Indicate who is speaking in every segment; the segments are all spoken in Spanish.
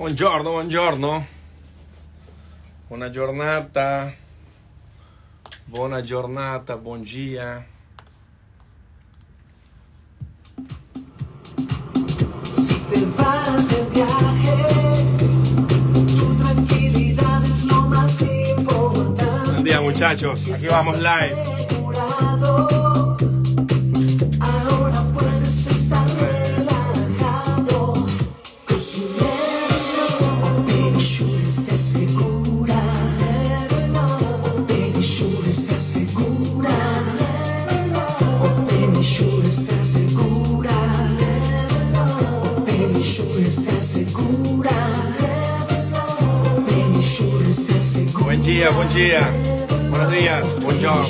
Speaker 1: Buongiorno, buongiorno. Buona giornata. Buona giornata, buon dia.
Speaker 2: Si te vas de viaje, tu tranquilidad es lo más importante.
Speaker 1: Buen día, muchachos. Aquí vamos live. Buen día, buen día. Buenos días, buongiorno.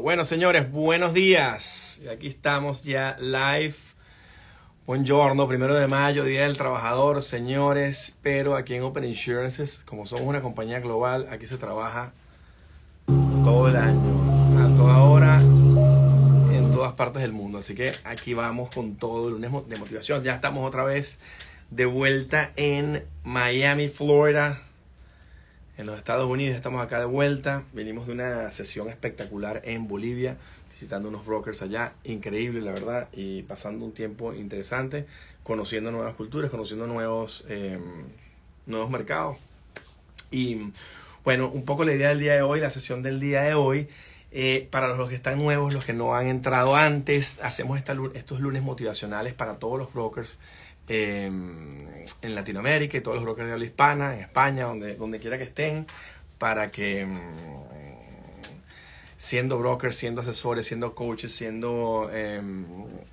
Speaker 1: Bueno, señores, buenos días. Aquí estamos ya live. Buongiorno, primero de mayo, Día del Trabajador, señores. Pero aquí en Open Insurances, como somos una compañía global, aquí se trabaja todo el año, a toda hora, en todas partes del mundo. Así que aquí vamos con todo el lunes de motivación. Ya estamos otra vez de vuelta en Miami, Florida en los Estados Unidos. Estamos acá de vuelta. Venimos de una sesión espectacular en Bolivia, visitando unos brokers allá. Increíble, la verdad. Y pasando un tiempo interesante, conociendo nuevas culturas, conociendo nuevos, eh, nuevos mercados. Y bueno, un poco la idea del día de hoy, la sesión del día de hoy. eh, para los que están nuevos, los que no han entrado antes, hacemos esta estos lunes motivacionales para todos los brokers eh, en Latinoamérica y todos los brokers de habla hispana, en España, donde, donde quiera que estén, para que mm, siendo brokers, siendo asesores, siendo coaches, siendo eh,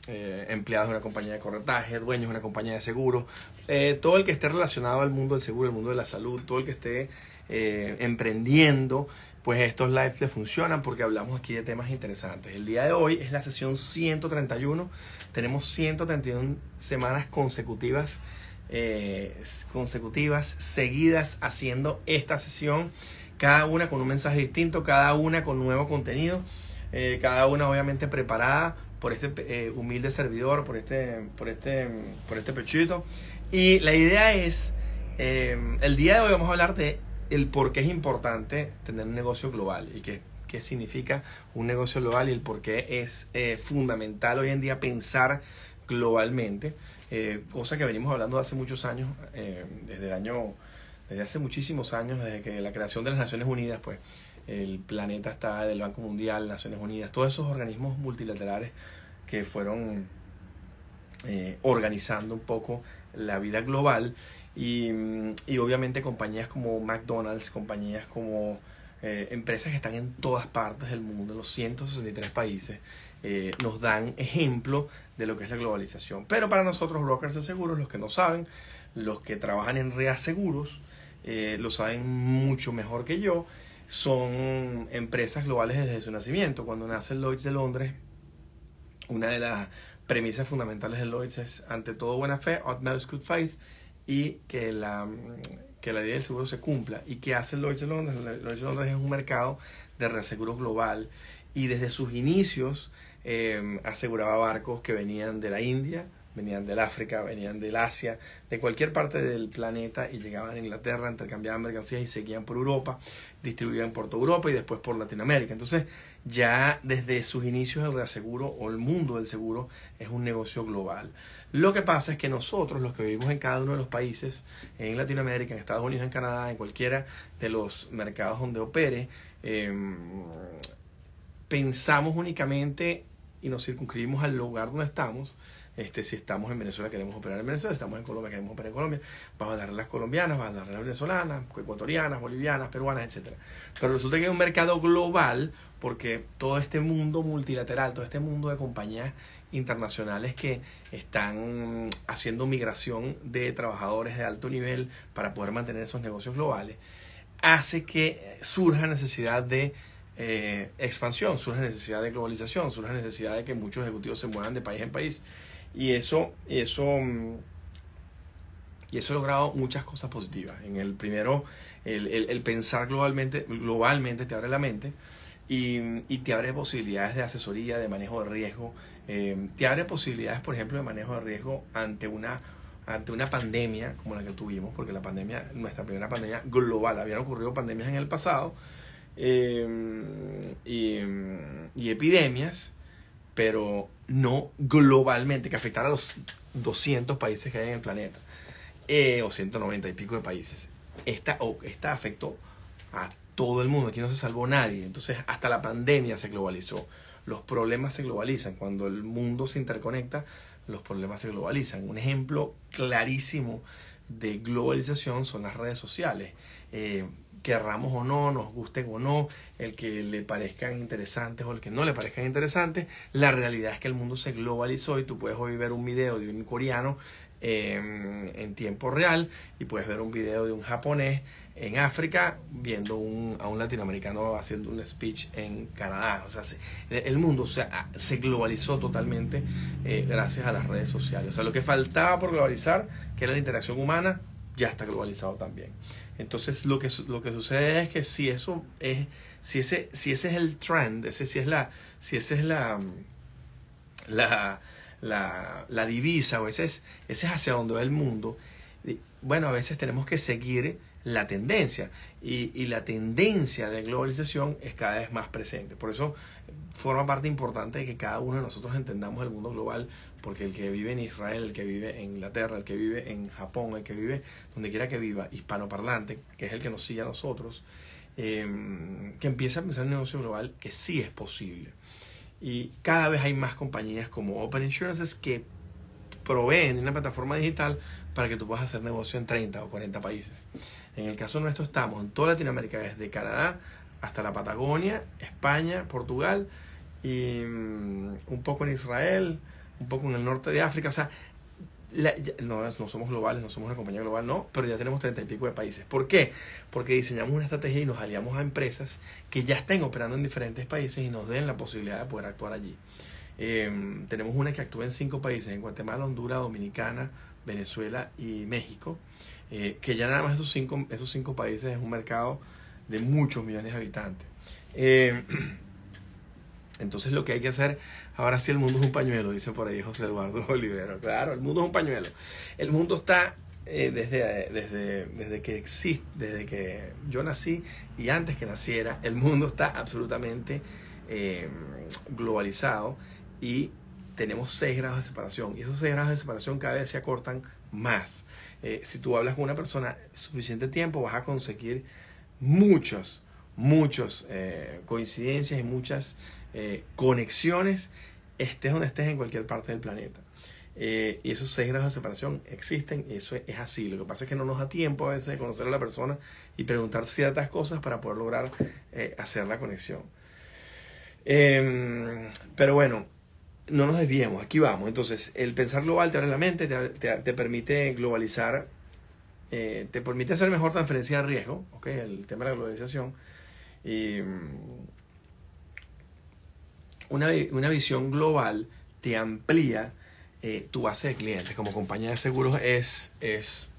Speaker 1: eh, empleados de una compañía de corretaje, dueños de una compañía de seguros, eh, todo el que esté relacionado al mundo del seguro, al mundo de la salud, todo el que esté eh, emprendiendo, pues estos lives le funcionan porque hablamos aquí de temas interesantes. El día de hoy es la sesión 131. Tenemos 131 semanas consecutivas, eh, consecutivas, seguidas haciendo esta sesión. Cada una con un mensaje distinto, cada una con nuevo contenido, eh, cada una obviamente preparada por este eh, humilde servidor, por este, por este, por este pechito. Y la idea es, el día de hoy vamos a hablar de el por qué es importante tener un negocio global y qué, qué significa un negocio global y el por qué es eh, fundamental hoy en día pensar globalmente, eh, cosa que venimos hablando hace muchos años, eh, desde el año, desde hace muchísimos años, desde que la creación de las Naciones Unidas, pues el planeta está del Banco Mundial, Naciones Unidas, todos esos organismos multilaterales que fueron eh, organizando un poco la vida global y, y obviamente compañías como McDonald's, compañías como eh, empresas que están en todas partes del mundo, en los 163 países, eh, nos dan ejemplo de lo que es la globalización. Pero para nosotros, brokers de seguros, los que no saben, los que trabajan en reaseguros, eh, lo saben mucho mejor que yo, son empresas globales desde su nacimiento. Cuando nace Lloyds de Londres, una de las premisas fundamentales de Lloyds es, ante todo, buena fe, utmost good faith, y que la, que la ley del seguro se cumpla. ¿Y qué hace Lloyds de Londres? Lloyds de Londres es un mercado de reaseguro global y desde sus inicios eh, aseguraba barcos que venían de la India, venían del África, venían del Asia, de cualquier parte del planeta y llegaban a Inglaterra, intercambiaban mercancías y seguían por Europa, distribuían por toda Europa y después por Latinoamérica. Entonces, ya desde sus inicios el reaseguro o el mundo del seguro es un negocio global. Lo que pasa es que nosotros, los que vivimos en cada uno de los países, en Latinoamérica, en Estados Unidos, en Canadá, en cualquiera de los mercados donde opere, eh, pensamos únicamente y nos circunscribimos al lugar donde estamos. Este, si estamos en Venezuela, queremos operar en Venezuela. Si estamos en Colombia, queremos operar en Colombia. Vamos a darle las colombianas, vamos a darle las venezolanas, ecuatorianas, bolivianas, peruanas, etc. Pero resulta que hay un mercado global porque todo este mundo multilateral, todo este mundo de compañías internacionales que están haciendo migración de trabajadores de alto nivel para poder mantener esos negocios globales, hace que surja necesidad de eh, expansión, surge necesidad de globalización, surge necesidad de que muchos ejecutivos se muevan de país en país. Y eso, eso, y eso ha logrado muchas cosas positivas. En el primero, el, el- el pensar globalmente, globalmente te abre la mente y, y te abre posibilidades de asesoría, de manejo de riesgo, Eh, te abre posibilidades, por ejemplo, de manejo de riesgo ante una, ante una pandemia como la que tuvimos, porque la pandemia, nuestra primera pandemia global, habían ocurrido pandemias en el pasado eh, y, y epidemias, pero no globalmente, que afectara a los 200 países que hay en el planeta, eh, o 190 y pico de países. Esta, o esta afectó a todo el mundo, aquí no se salvó nadie. Entonces, hasta la pandemia se globalizó. Los problemas se globalizan. Cuando el mundo se interconecta, los problemas se globalizan. Un ejemplo clarísimo de globalización son las redes sociales. Eh, querramos o no, nos gusten o no, el que le parezcan interesantes o el que no le parezcan interesantes, la realidad es que el mundo se globalizó y tú puedes hoy ver un video de un coreano eh, en tiempo real y puedes ver un video de un japonés en África viendo un, a un latinoamericano haciendo un speech en Canadá. O sea, se, el mundo se, se globalizó totalmente eh, gracias a las redes sociales. O sea, lo que faltaba por globalizar, que era la interacción humana, ya está globalizado también. Entonces, lo que, lo que sucede es que si eso es, si ese, si ese es el trend, ese, si es la, si esa es la, la, la, la divisa o ese es, ese es hacia donde va el mundo, bueno, a veces tenemos que seguir la tendencia y, y, la tendencia de globalización es cada vez más presente. Por eso forma parte importante de que cada uno de nosotros entendamos el mundo global, porque el que vive en Israel, el que vive en Inglaterra, el que vive en Japón, el que vive donde quiera que viva, hispanoparlante, que es el que nos sigue a nosotros, eh, que empiece a pensar en el negocio global, que sí es posible. Y cada vez hay más compañías como Open Insurances que proveen una plataforma digital para que tú puedas hacer negocio en 30 o 40 países. En el caso nuestro estamos en toda Latinoamérica, desde Canadá hasta la Patagonia, España, Portugal y um, un poco en Israel, un poco en el norte de África. O sea, no, no somos globales, no somos una compañía global, no, pero ya tenemos 30 y pico de países. ¿Por qué? Porque diseñamos una estrategia y nos aliamos a empresas que ya estén operando en diferentes países y nos den la posibilidad de poder actuar allí. Eh, tenemos una que actúa en cinco países, en Guatemala, Honduras, Dominicana, Venezuela y México, eh, que ya nada más esos cinco, esos cinco países es un mercado de muchos millones de habitantes. Eh, entonces lo que hay que hacer, ahora sí el mundo es un pañuelo, dice por ahí José Eduardo Olivero. Claro, el mundo es un pañuelo. El mundo está eh, desde, desde, desde que existe, desde que yo nací y antes que naciera, el mundo está absolutamente globalizado y tenemos 6 grados de separación y esos 6 grados de separación cada vez se acortan más. Eh, si tú hablas con una persona suficiente tiempo vas a conseguir muchos, muchos eh, coincidencias y muchas eh, conexiones, estés donde estés en cualquier parte del planeta. Y esos 6 grados de separación existen y eso es, es, así. Lo que pasa es que no nos da tiempo a veces de conocer a la persona y preguntar ciertas cosas para poder lograr hacer la conexión. Em, pero bueno, no nos desviemos, aquí vamos. Entonces, el pensar global te abre la mente, te, te, te permite globalizar, eh, te permite hacer mejor transferencia de riesgo, ¿okay? el tema de la globalización. Y una, una visión global te amplía eh, tu base de clientes. Como compañía de seguros es, es,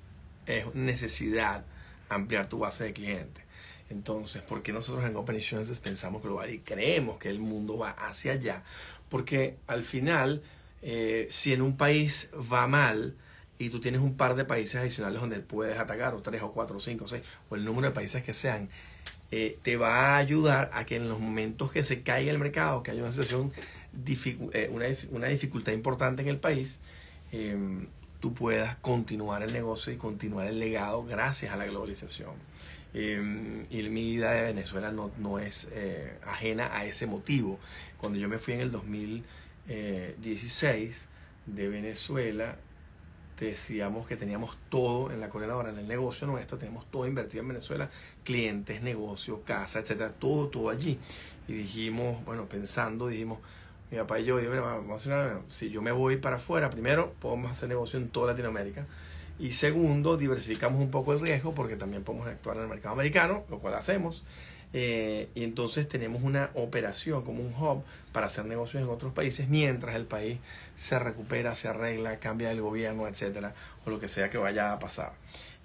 Speaker 1: es necesidad ampliar tu base de clientes. Entonces, ¿por qué nosotros en Open Insurances pensamos global y creemos que el mundo va hacia allá? Porque al final, eh, si en un país va mal y tú tienes un par de países adicionales donde puedes atacar, o tres o cuatro o cinco o seis, o el número de países que sean, eh, te va a ayudar a que en los momentos que se caiga el mercado, que haya una situación, eh, una, dificultad importante en el país, eh, tú puedas continuar el negocio y continuar el legado gracias a la globalización. Eh, y mi vida de Venezuela no, no es ajena a ese motivo. Cuando yo me fui en el 2016 de Venezuela, decíamos que teníamos todo en la coordinadora, en el negocio nuestro, tenemos todo invertido en Venezuela, clientes, negocios, casa, etcétera, todo, todo allí. Y dijimos, bueno, pensando, dijimos, mi papá y yo, vamos a hacer una, si yo me voy para afuera, primero podemos hacer negocio en toda Latinoamérica. Y segundo, diversificamos un poco el riesgo porque también podemos actuar en el mercado americano, lo cual hacemos. Eh, y entonces tenemos una operación como un hub para hacer negocios en otros países mientras el país se recupera, se arregla, cambia el gobierno, etcétera, o lo que sea que vaya a pasar.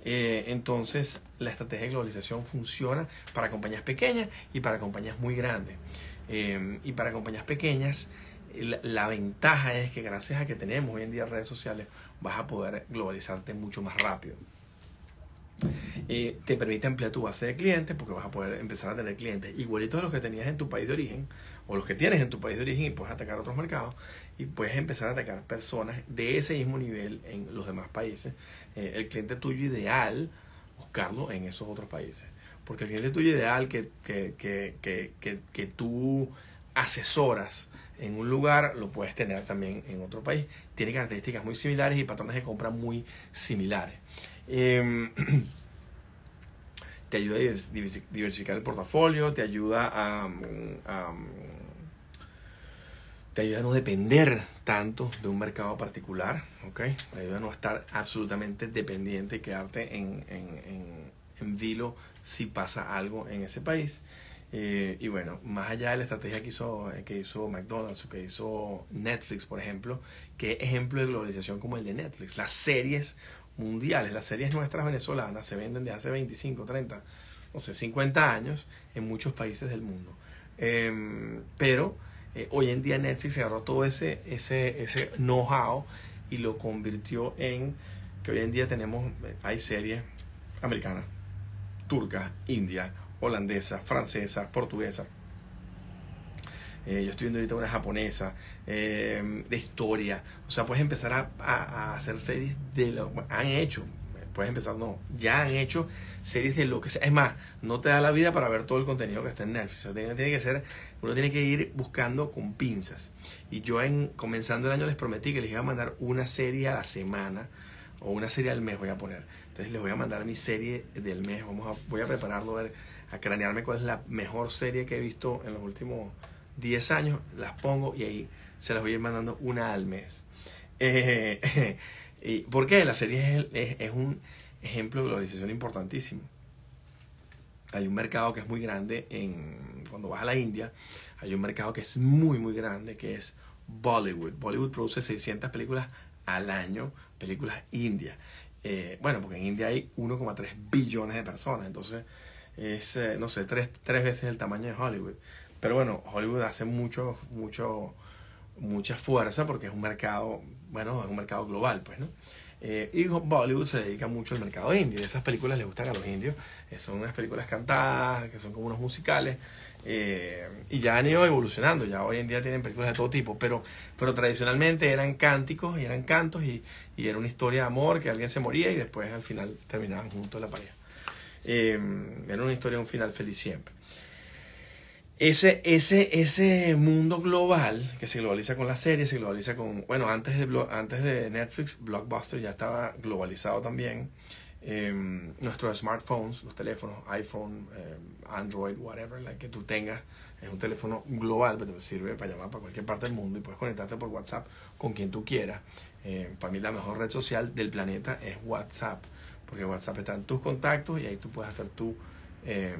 Speaker 1: Eh, entonces, la estrategia de globalización funciona para compañías pequeñas y para compañías muy grandes. Eh, y para compañías pequeñas, la, la ventaja es que gracias a que tenemos hoy en día redes sociales, vas a poder globalizarte mucho más rápido. Eh, te permite ampliar tu base de clientes porque vas a poder empezar a tener clientes igualitos a los que tenías en tu país de origen o los que tienes en tu país de origen y puedes atacar otros mercados y puedes empezar a atacar personas de ese mismo nivel en los demás países. Eh, el cliente tuyo ideal, buscarlo en esos otros países. Porque el cliente tuyo ideal que, que, que, que, que tú asesoras en un lugar, lo puedes tener también en otro país. Tiene características muy similares y patrones de compra muy similares. Em, te ayuda a diversificar el portafolio, te ayuda a, te ayuda a no depender tanto de un mercado particular, ¿ok? Te ayuda a no estar absolutamente dependiente y quedarte en, en, en, en vilo si pasa algo en ese país. Eh, y bueno, más allá de la estrategia que hizo, que hizo McDonald's o que hizo Netflix, por ejemplo, qué ejemplo de globalización como el de Netflix. Las series mundiales, las series nuestras venezolanas se venden de hace 25, 30, no sé, 50 años en muchos países del mundo. Em, pero eh, hoy en día Netflix agarró todo ese, ese, ese know-how y lo convirtió en que hoy en día tenemos, eh, hay series americanas, turcas, indias, holandesas, francesas, portuguesas. Eh, yo estoy viendo ahorita una japonesa, eh, de historia. O sea, puedes empezar a, hacer series de lo han hecho. Puedes empezar, no, ya han hecho series de lo que sea. Es más, no te da la vida para ver todo el contenido que está en Netflix. O sea, tiene, que ser, uno tiene que ir buscando con pinzas. Y yo en comenzando el año les prometí que les iba a mandar una serie a la semana o una serie al mes voy a poner. Entonces les voy a mandar mi serie del mes. Vamos a, voy a prepararlo, a, ver, a cranearme cuál es la mejor serie que he visto en los últimos 10 años, las pongo y ahí se las voy a ir mandando una al mes. Eh, y ¿Por qué? La serie es, es, un ejemplo de globalización importantísimo. Hay un mercado que es muy grande en cuando vas a la India, hay un mercado que es muy muy grande que es Bollywood. Bollywood produce 600 películas al año, películas indias. Eh, bueno, porque en India hay 1,3 billones de personas, entonces es, eh, no sé, tres, tres veces el tamaño de Hollywood. Pero bueno, Hollywood hace mucho, mucho, mucha fuerza porque es un mercado, bueno, es un mercado global, pues, ¿no? Eh, y Bollywood se dedica mucho al mercado indio. Esas películas le gustan a los indios. Eh, son unas películas cantadas, que son como unos musicales. Eh, y ya han ido evolucionando. Ya hoy en día tienen películas de todo tipo. Pero, pero tradicionalmente eran cánticos y eran cantos. Y, y era una historia de amor que alguien se moría y después al final terminaban juntos la pareja. era una historia un final feliz siempre ese, ese, ese mundo global que se globaliza con las series, se globaliza con, bueno, antes de, antes de Netflix, Blockbuster ya estaba globalizado también. Em, nuestros smartphones, los teléfonos, iPhone, em, Android, whatever, la que tú tengas, es un teléfono global, pero sirve para llamar para cualquier parte del mundo y puedes conectarte por WhatsApp con quien tú quieras. Em, para mí la mejor red social del planeta es WhatsApp, porque WhatsApp está en tus contactos y ahí tú puedes hacer tu eh,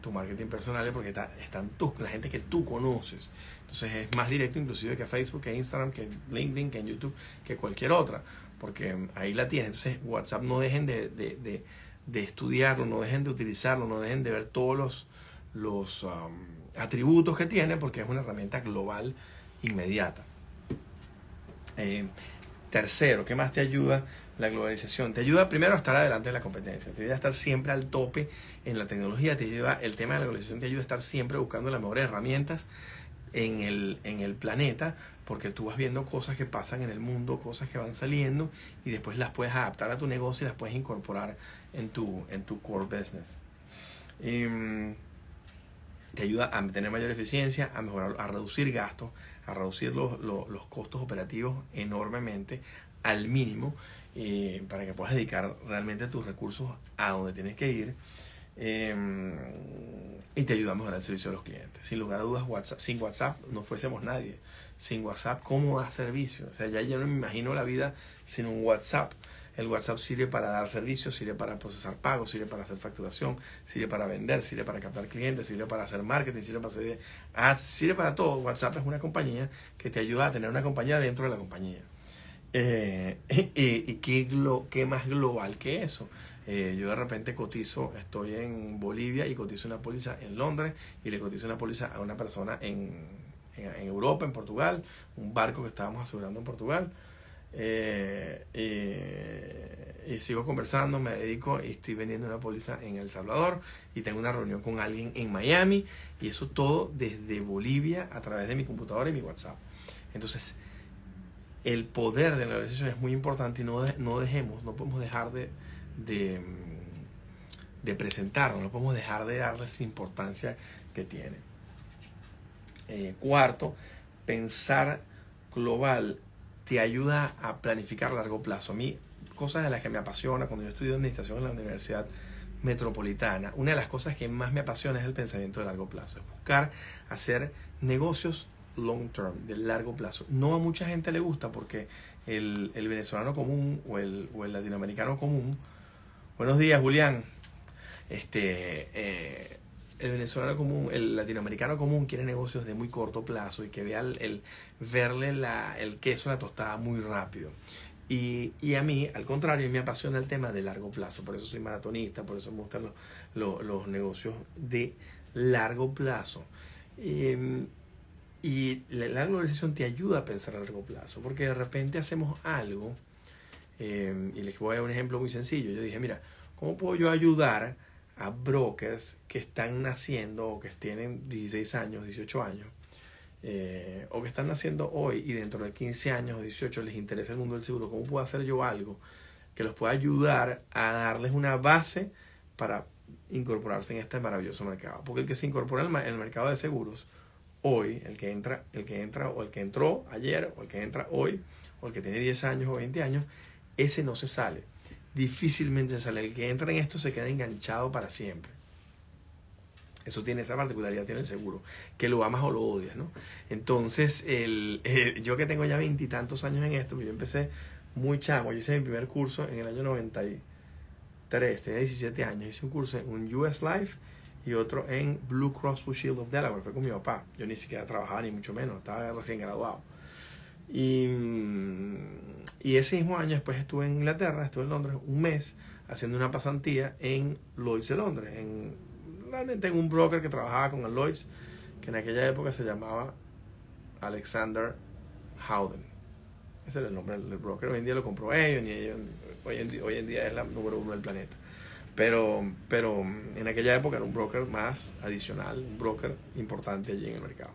Speaker 1: tu marketing personal porque está, están tus, la gente que tú conoces. Entonces es más directo inclusive que Facebook, que Instagram, que LinkedIn, que YouTube, que cualquier otra, porque ahí la tienes. Entonces WhatsApp no dejen de, de, de, estudiarlo, no dejen de utilizarlo, no dejen de ver todos los, los um, atributos que tiene porque es una herramienta global inmediata. Eh, tercero, ¿qué más te ayuda la globalización? Te ayuda primero a estar adelante de la competencia, te ayuda a estar siempre al tope en la tecnología, te ayuda, el tema de la globalización te ayuda a estar siempre buscando las mejores herramientas en el, en el planeta, porque tú vas viendo cosas que pasan en el mundo, cosas que van saliendo, y después las puedes adaptar a tu negocio y las puedes incorporar en tu, en tu core business. Em, te ayuda a tener mayor eficiencia, a mejorar, a reducir gastos, a reducir los, los, los costos operativos enormemente al mínimo eh, para que puedas dedicar realmente tus recursos a donde tienes que ir em, y te ayuda a mejorar el servicio de los clientes. Sin lugar a dudas, WhatsApp, sin WhatsApp no fuésemos nadie. Sin WhatsApp, ¿cómo da servicio? O sea, ya yo no me imagino la vida sin un WhatsApp. El WhatsApp sirve para dar servicios, sirve para procesar pagos, sirve para hacer facturación, sirve para vender, sirve para captar clientes, sirve para hacer marketing, sirve para hacer ads, sirve para todo. WhatsApp es una compañía que te ayuda a tener una compañía dentro de la compañía. Eh, y, qué, qué más global que eso. Eh, yo de repente cotizo, estoy en Bolivia y cotizo una póliza en Londres y le cotizo una póliza a una persona en, en, Europa, en Portugal, un barco que estábamos asegurando en Portugal. Eh, y, y sigo conversando, me dedico y estoy vendiendo una póliza en El Salvador y tengo una reunión con alguien en Miami y eso todo desde Bolivia a través de mi computadora y mi WhatsApp. Entonces, el poder de la negociación es muy importante y no, no dejemos, no podemos dejar de, de, de presentarnos, no podemos dejar de darles importancia que tiene. Eh, cuarto, pensar global te ayuda a planificar a largo plazo. A mí, cosas de las que me apasiona cuando yo estudio administración en la Universidad Metropolitana, una de las cosas que más me apasiona es el pensamiento de largo plazo, es buscar hacer negocios long term, de largo plazo. No a mucha gente le gusta porque el, el venezolano común o el, o el latinoamericano común, buenos días Julián, este, eh, el venezolano común, el latinoamericano común quiere negocios de muy corto plazo y que vea el, verle la, el queso a la tostada muy rápido. Y, y a mí, al contrario, me apasiona el tema de largo plazo. Por eso soy maratonista, por eso me gustan los, los, los negocios de largo plazo. Y la, la globalización te ayuda a pensar a largo plazo, porque de repente hacemos algo, eh, y les voy a dar un ejemplo muy sencillo. Yo dije, mira, ¿cómo puedo yo ayudar a brokers que están naciendo o que tienen 16 años, 18 años, eh, o que están naciendo hoy y dentro de 15 años o 18 les interesa el mundo del seguro? ¿Cómo puedo hacer yo algo que los pueda ayudar a darles una base para incorporarse en este maravilloso mercado? Porque el que se incorpora en el mercado de seguros, hoy, el que entra, el que entra o el que entró ayer o el que entra hoy o el que tiene 10 años o 20 años, ese no se sale. Difícilmente sale. El que entra en esto se queda enganchado para siempre. Eso tiene esa particularidad, tiene el seguro, que lo amas o lo odias, ¿no? Entonces, el, eh, yo que tengo ya veintitantos años en esto, yo empecé muy chamo, yo hice mi primer curso en el año 93, tenía 17 años, hice un curso en un US Life y otro en Blue Cross Blue Shield of Delaware, fue con mi papá, yo ni siquiera trabajaba ni mucho menos, estaba recién graduado. Y, y ese mismo año después estuve en Inglaterra, estuve en Londres un mes haciendo una pasantía en Lloyds de Londres, en, realmente en un broker que trabajaba con el Lloyds, que en aquella época se llamaba Alexander Howden. Ese era el nombre del broker. Hoy en día lo compró ellos, y ellos hoy, en, hoy en día es la número uno del planeta. Pero, pero en aquella época era un broker más adicional, un broker importante allí en el mercado.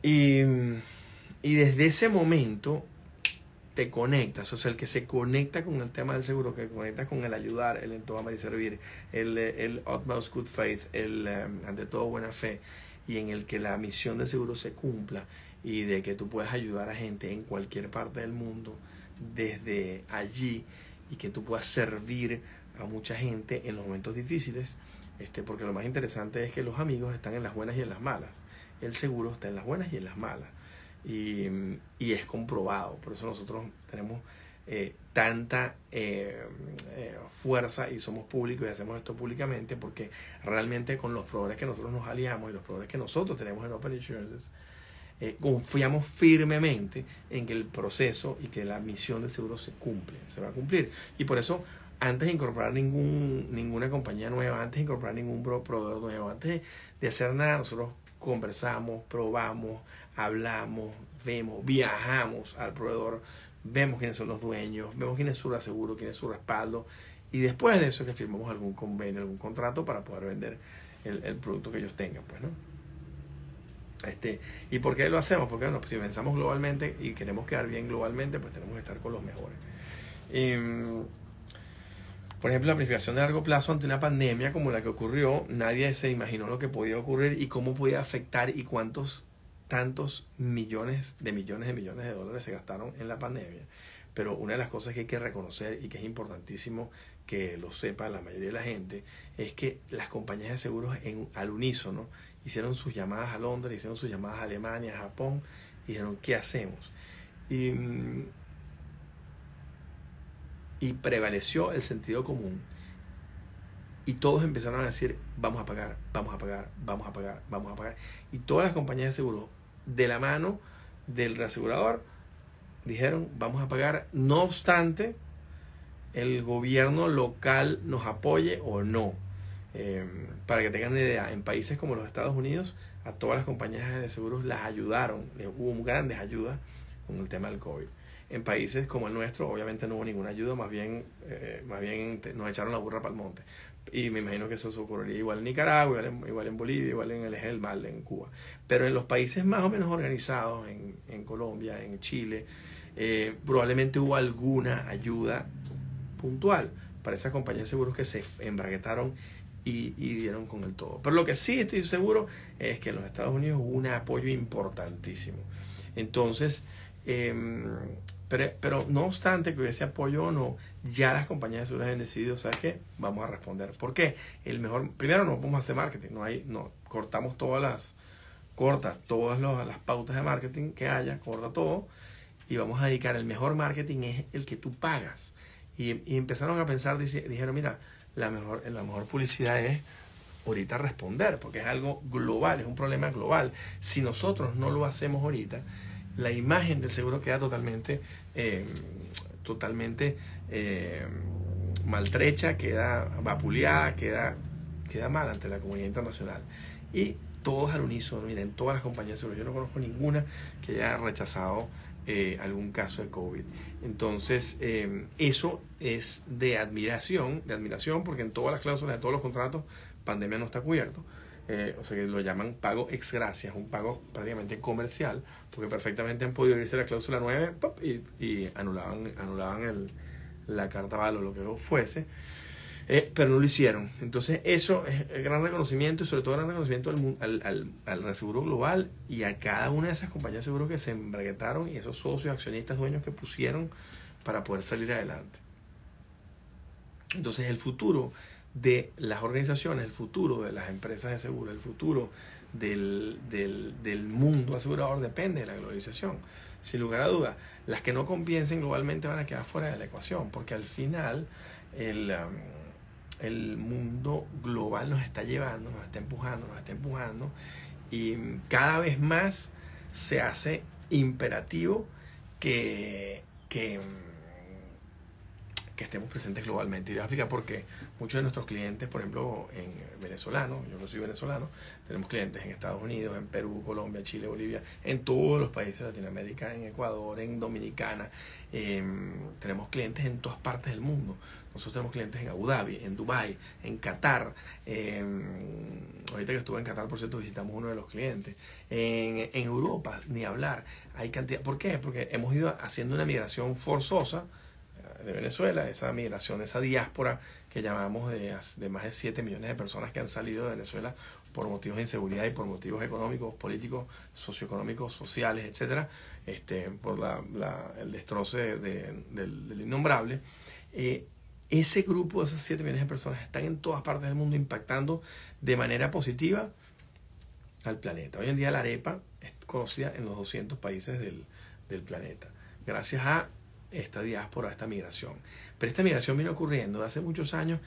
Speaker 1: Y, y desde ese momento te conectas, o sea, el que se conecta con el tema del seguro, que conectas con el ayudar, el en todo amar y servir, el, el utmost good faith, el eh, ante todo buena fe, y en el que la misión del seguro se cumpla y de que tú puedas ayudar a gente en cualquier parte del mundo desde allí y que tú puedas servir a mucha gente en los momentos difíciles, este, porque lo más interesante es que los amigos están en las buenas y en las malas. El seguro está en las buenas y en las malas. Y, y es comprobado. Por eso nosotros tenemos eh, tanta eh, eh, fuerza y somos públicos y hacemos esto públicamente porque realmente con los proveedores que nosotros nos aliamos y los proveedores que nosotros tenemos en Open Insurances, confiamos firmemente en que el proceso y que la misión del seguro se cumple, se va a cumplir. Y por eso, antes de incorporar ningún, ninguna compañía nueva, antes de incorporar ningún pro- proveedor nuevo, antes de, hacer nada, nosotros conversamos, probamos, hablamos, vemos, viajamos al proveedor, vemos quiénes son los dueños, vemos quién es su aseguro, quién es su respaldo, y después de eso es que firmamos algún convenio, algún contrato para poder vender el, el producto que ellos tengan, pues, ¿no? Este, ¿Y por qué lo hacemos? Porque bueno, si pensamos globalmente y queremos quedar bien globalmente, pues tenemos que estar con los mejores. Y, mm, por ejemplo, la planificación de largo plazo ante una pandemia como la que ocurrió, nadie se imaginó lo que podía ocurrir y cómo podía afectar y cuántos tantos millones de millones de millones de dólares se gastaron en la pandemia. Pero una de las cosas que hay que reconocer y que es importantísimo que lo sepa la mayoría de la gente es que las compañías de seguros en, al unísono hicieron sus llamadas a Londres, hicieron sus llamadas a Alemania, a Japón, y dijeron, ¿qué hacemos? Y, mm, y prevaleció el sentido común. Y todos empezaron a decir, vamos a pagar, vamos a pagar, vamos a pagar, vamos a pagar. Y todas las compañías de seguro, de la mano del reasegurador, dijeron, vamos a pagar, no obstante, el gobierno local nos apoye o no. Eh, para que tengan idea, en países como los Estados Unidos, a todas las compañías de seguros las ayudaron, hubo grandes ayudas con el tema del COVID. En países como el nuestro, obviamente no hubo ninguna ayuda, más bien, eh, más bien nos echaron la burra para el monte. Y me imagino que eso ocurriría igual en Nicaragua, igual en, igual en Bolivia, igual en el Eje del Mal, en Cuba. Pero en los países más o menos organizados, en, en Colombia, en Chile, eh, probablemente hubo alguna ayuda puntual para esas compañías de seguros que se embraguetaron y, y, dieron con el todo. Pero lo que sí estoy seguro es que en los Estados Unidos hubo un apoyo importantísimo. Entonces, em, pero, pero, no obstante que hubiese apoyo o no, ya las compañías de seguros han decidido, ¿sabes qué? Vamos a responder. ¿Por qué? El mejor, primero no vamos a hacer marketing, no hay, no, cortamos todas las, corta todas las pautas de marketing que haya, corta todo, y vamos a dedicar, el mejor marketing es el que tú pagas. Y, y empezaron a pensar, dijeron, mira, la mejor, la mejor publicidad es ahorita responder, porque es algo global, es un problema global. Si nosotros no lo hacemos ahorita, la imagen del seguro queda totalmente, eh, totalmente eh, maltrecha, queda vapuleada, queda, queda mal ante la comunidad internacional. Y todos al unísono, miren, todas las compañías de yo no conozco ninguna que haya rechazado eh, algún caso de COVID. Entonces, eh, eso es de admiración, de admiración, porque en todas las cláusulas de todos los contratos, pandemia no está cubierto. Eh, o sea que lo llaman pago ex gracias, un pago prácticamente comercial, porque perfectamente han podido irse a la cláusula 9 y, y, anulaban, anulaban el, la carta valo o lo que fuese. Eh, pero no lo hicieron. Entonces, eso es gran reconocimiento y sobre todo gran reconocimiento al, al, al, seguro global y a cada una de esas compañías de seguro que se embraguetaron y esos socios, accionistas, dueños que pusieron para poder salir adelante. Entonces, el futuro de las organizaciones, el futuro de las empresas de seguro, el futuro del, del, del mundo asegurador depende de la globalización. Sin lugar a dudas, las que no compiensen globalmente van a quedar fuera de la ecuación, porque al final el, um, el mundo global nos está llevando, nos está empujando, nos está empujando y cada vez más se hace imperativo que, que, que estemos presentes globalmente. Y voy a explicar por qué. Muchos de nuestros clientes, por ejemplo, en venezolano, yo no soy venezolano, tenemos clientes en Estados Unidos, en Perú, Colombia, Chile, Bolivia, en todos los países de Latinoamérica, en Ecuador, en Dominicana. Eh, tenemos clientes en todas partes del mundo. Nosotros tenemos clientes en Abu Dhabi, en Dubai, en Qatar. ahorita que estuve en Qatar, por cierto, visitamos uno de los clientes. En, en, Europa, ni hablar. Hay cantidad. ¿Por qué? Porque hemos ido haciendo una migración forzosa eh, de Venezuela, esa migración, esa diáspora que llamamos de, de más de 7 millones de personas que han salido de Venezuela por motivos de inseguridad y por motivos económicos, políticos, socioeconómicos, sociales, etcétera, este, por la, la, el destroce de, del, innombrable. Eh, ese grupo de esas 7 millones de personas están en todas partes del mundo impactando de manera positiva al planeta. Hoy en día la arepa es conocida en los 200 países del, del planeta, gracias a esta diáspora, esta migración. Pero esta migración viene ocurriendo de hace muchos años,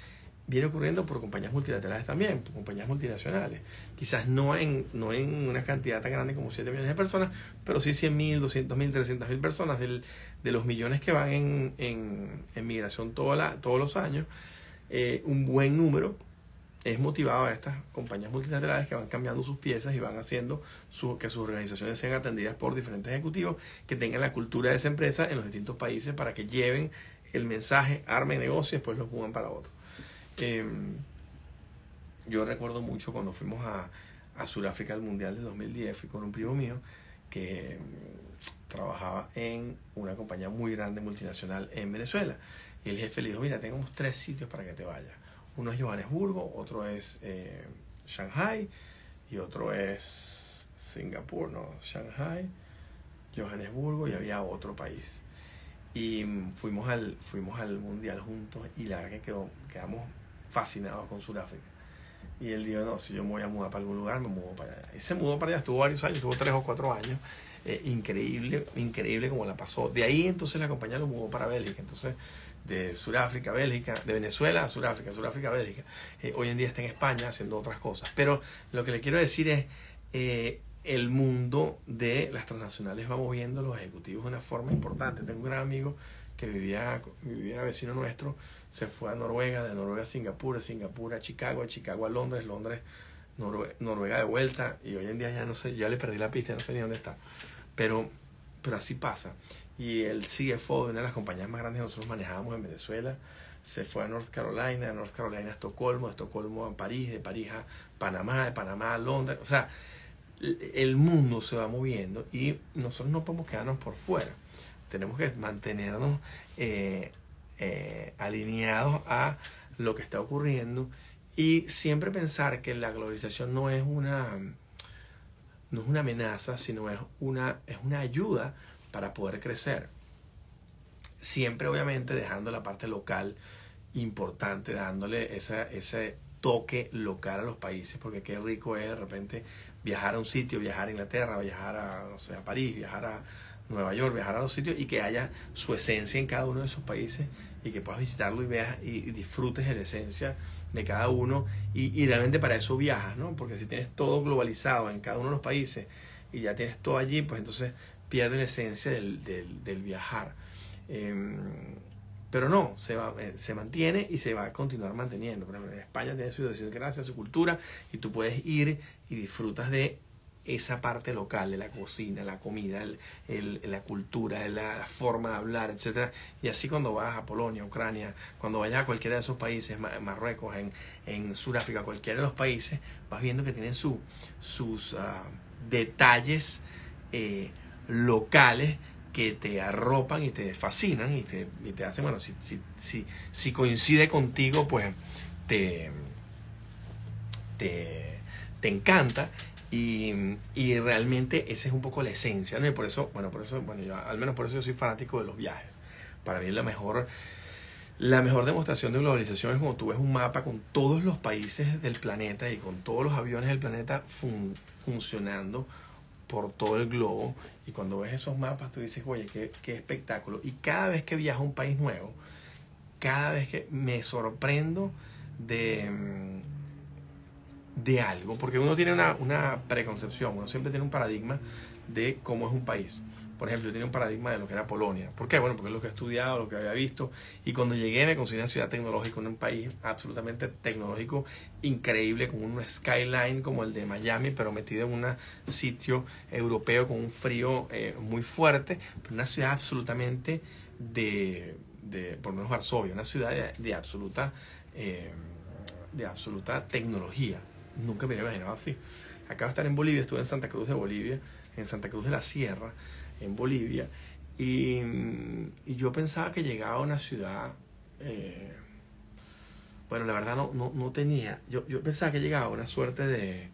Speaker 1: viene ocurriendo por compañías multilaterales también, por compañías multinacionales. Quizás no en, no en una cantidad tan grande como 7 millones de personas, pero sí 100 mil, 200 mil, 300 mil personas del, de los millones que van en, en, en migración la, todos los años, eh, un buen número es motivado a estas compañías multilaterales que van cambiando sus piezas y van haciendo su, que sus organizaciones sean atendidas por diferentes ejecutivos que tengan la cultura de esa empresa en los distintos países para que lleven el mensaje, armen negocios y después lo juegan para otros. Eh, yo recuerdo mucho cuando fuimos a, a Sudáfrica al Mundial de 2010, fui con un primo mío que trabajaba en una compañía muy grande multinacional en Venezuela. Y el jefe le dijo, mira, tenemos tres sitios para que te vayas. Uno es Johannesburgo, otro es eh, Shanghai y otro es Singapur, no, Shanghai, Johannesburgo y había otro país. Y fuimos al, fuimos al mundial juntos y la verdad que quedó, quedamos fascinados con Sudáfrica. Y él dijo, no, si yo me voy a mudar para algún lugar, me mudo para allá. Y se mudó para allá, estuvo varios años, estuvo tres o cuatro años. Eh, increíble, increíble como la pasó. De ahí entonces la compañía lo mudó para Bélgica. Entonces, de Sudáfrica, Bélgica, de Venezuela a Sudáfrica, Sudáfrica, Bélgica. Eh, hoy en día está en España haciendo otras cosas. Pero lo que le quiero decir es, eh, el mundo de las transnacionales va moviendo los ejecutivos de una forma importante. Tengo un gran amigo que vivía, vivía vecino nuestro, se fue a Noruega, de Noruega a Singapur, de Singapur a Chicago, de Chicago a Londres, Londres Noruega de vuelta y hoy en día ya no sé, ya le perdí la pista, no sé ni dónde está. Pero, pero así pasa. Y el CFO de una de las compañías más grandes que nosotros manejábamos en Venezuela se fue a North Carolina, de North Carolina a Estocolmo, de Estocolmo a París, de París a Panamá, de Panamá a Londres. O sea, el mundo se va moviendo y nosotros no podemos quedarnos por fuera. Tenemos que mantenernos eh, eh, alineados a lo que está ocurriendo y siempre pensar que la globalización no es una no es una amenaza, sino es una, es una ayuda para poder crecer. Siempre obviamente dejando la parte local importante, dándole esa, ese toque local a los países, porque qué rico es de repente viajar a un sitio, viajar a Inglaterra, viajar a, no sé, a París, viajar a Nueva York, viajar a los sitios y que haya su esencia en cada uno de esos países y que puedas visitarlo y veas y, disfrutes de la esencia de cada uno y, y, realmente para eso viajas, ¿no? Porque si tienes todo globalizado en cada uno de los países y ya tienes todo allí, pues entonces pierdes la esencia del, del, del viajar. Em, pero no, se, va, eh, se mantiene y se va a continuar manteniendo. Por ejemplo, en España tiene su idiosincrasia, su cultura, y tú puedes ir y disfrutas de esa parte local de la cocina, la comida, el, la cultura, la forma de hablar, etc. Y así cuando vas a Polonia, Ucrania, cuando vayas a cualquiera de esos países, Marruecos, en, en Sudáfrica, cualquiera de los países, vas viendo que tienen su, sus uh, detalles eh, locales que te arropan y te fascinan y te, y te hacen, bueno, si, si, si, si coincide contigo, pues te, te, te encanta y, y, realmente esa es un poco la esencia, ¿no? Y por eso, bueno, por eso, bueno, yo, al menos por eso yo soy fanático de los viajes. Para mí la mejor, la mejor demostración de globalización es cuando tú ves un mapa con todos los países del planeta y con todos los aviones del planeta funcionando por todo el globo. Y cuando ves esos mapas, tú dices, oye, qué, qué espectáculo. Y cada vez que viajo a un país nuevo, cada vez que me sorprendo de de algo, porque uno tiene una, una, preconcepción, uno siempre tiene un paradigma de cómo es un país. Por ejemplo, yo tenía un paradigma de lo que era Polonia. ¿Por qué? Bueno, porque es lo que he estudiado, lo que había visto. Y cuando llegué me consideré una ciudad tecnológica, un país absolutamente tecnológico, increíble, con un skyline como el de Miami, pero metido en un sitio europeo con un frío eh, muy fuerte, pero una ciudad absolutamente de, de por lo menos Varsovia, una ciudad de, absoluta, eh, de absoluta tecnología. Nunca me había imaginado así. Acabo de estar en Bolivia, estuve en Santa Cruz de Bolivia, en Santa Cruz de la Sierra, en Bolivia, y, y yo pensaba que llegaba a una ciudad, eh, bueno, la verdad no, no, no tenía, yo, yo, pensaba que llegaba a una suerte de,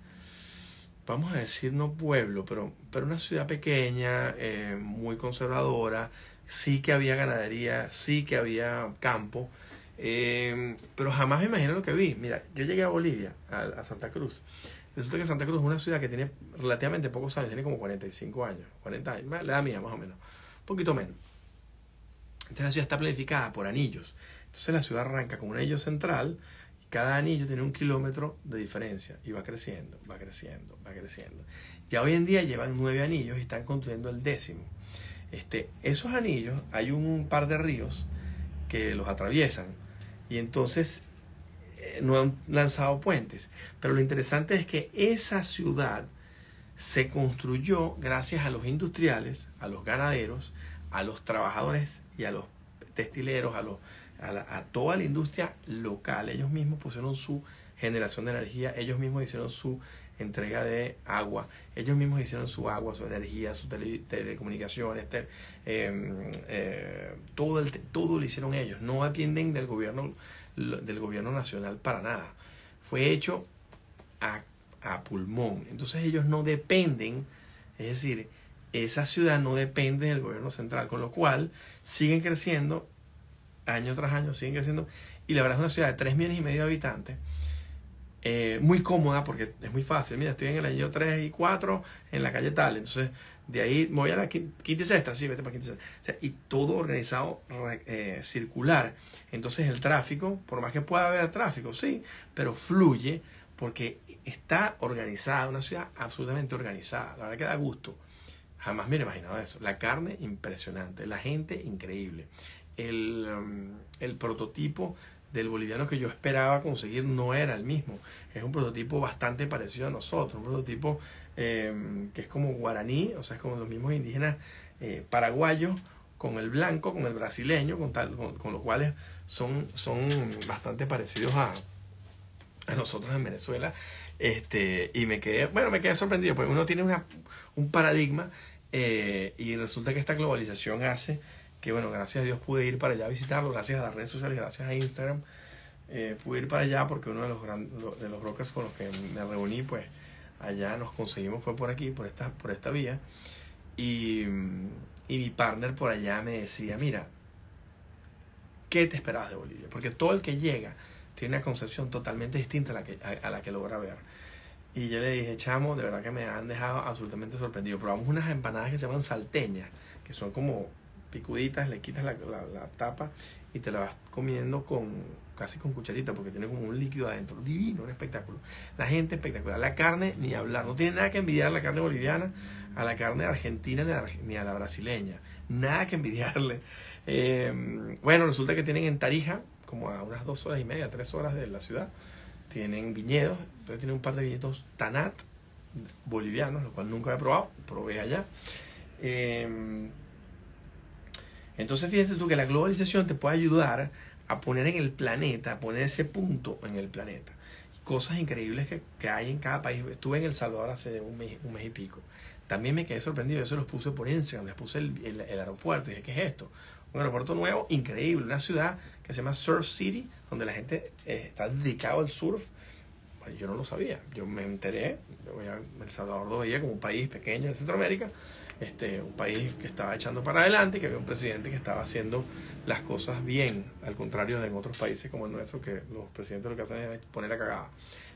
Speaker 1: vamos a decir, no pueblo, pero, pero una ciudad pequeña, eh, muy conservadora, sí que había ganadería, sí que había campo, eh, pero jamás me imaginé lo que vi. Mira, yo llegué a Bolivia, a, Santa Cruz. Resulta que Santa Cruz es una ciudad que tiene relativamente pocos años, tiene como 45 años, 40 años, la edad mía más o menos, un poquito menos. Entonces la ciudad está planificada por anillos. Entonces la ciudad arranca con un anillo central cada anillo tiene un kilómetro de diferencia y va creciendo, va creciendo, va creciendo. Ya hoy en día llevan nueve anillos y están construyendo el décimo. Este, esos anillos, hay un par de ríos que los atraviesan y entonces no han lanzado puentes. Pero lo interesante es que esa ciudad se construyó gracias a los industriales, a los ganaderos, a los trabajadores y a los textileros, a, los, a, toda la industria local. Ellos mismos pusieron su generación de energía, ellos mismos hicieron su entrega de agua, ellos mismos hicieron su agua, su energía, sus telecomunicaciones, em, eh, todo, todo lo hicieron ellos, no atienden del gobierno, del gobierno nacional para nada. Fue hecho a, a pulmón. Entonces ellos no dependen, es decir, esa ciudad no depende del gobierno central, con lo cual siguen creciendo año tras año, siguen creciendo. Y la verdad es una ciudad de 3 millones y medio de habitantes eh, muy cómoda porque es muy fácil. Mira, estoy en el año 3 y 4 en la calle tal. Entonces, de ahí me voy a la quinta y sexta, sí, vete para quinta y y todo organizado eh, circular. Entonces, el tráfico, por más que pueda haber tráfico, sí, pero fluye porque está organizada, una ciudad absolutamente organizada. La verdad que da gusto. Jamás me hubiera imaginado eso. La carne impresionante, la gente increíble. El, um, el prototipo del boliviano que yo esperaba conseguir no era el mismo. Es un prototipo bastante parecido a nosotros, un prototipo eh, que es como guaraní, o sea, es como los mismos indígenas eh, paraguayos con el blanco, con el brasileño, con, tal, con, los cuales son, son bastante parecidos a, a nosotros en Venezuela. Este, y me quedé, bueno, me quedé sorprendido, porque uno tiene una, un paradigma eh, y resulta que esta globalización hace que, bueno, gracias a Dios pude ir para allá a visitarlo, gracias a las redes sociales, gracias a Instagram, eh, pude ir para allá porque uno de los, de los brokers con los que me reuní, pues allá nos conseguimos, fue por aquí, por esta, por esta vía. Y, y mi partner por allá me decía, mira, ¿qué te esperabas de Bolivia? Porque todo el que llega tiene una concepción totalmente distinta a la que, a, la que logra ver. Y yo le dije, chamo, de verdad que me han dejado absolutamente sorprendido. Probamos unas empanadas que se llaman salteñas, que son como picuditas, le quitas la, la, tapa y te la vas comiendo con casi con cucharita porque tiene como un líquido adentro. Divino, un espectáculo. La gente espectacular. La carne, ni hablar. No tiene nada que envidiar la carne boliviana a la carne argentina ni a la brasileña. Nada que envidiarle. Eh, bueno, resulta que tienen en Tarija, como a unas dos horas y media, tres horas de la ciudad, tienen viñedos. Entonces tienen un par de viñedos Tanat bolivianos, lo cual nunca he probado. Probé allá. Eh, entonces fíjense tú que la globalización te puede ayudar a poner en el planeta, a poner ese punto en el planeta. Cosas increíbles que, que hay en cada país. Estuve en El Salvador hace un mes, un mes y pico. También me quedé sorprendido. Yo se los puse por Instagram, les puse el, el, aeropuerto. Y dije, ¿qué es esto? Un aeropuerto nuevo, increíble. Una ciudad que se llama Surf City, donde la gente eh, está dedicado al surf. Bueno, yo no lo sabía. Yo me enteré. Yo voy a El Salvador lo veía como un país pequeño en Centroamérica este, un país que estaba echando para adelante, que había un presidente que estaba haciendo las cosas bien, al contrario de en otros países como el nuestro, que los presidentes lo que hacen es poner la cagada.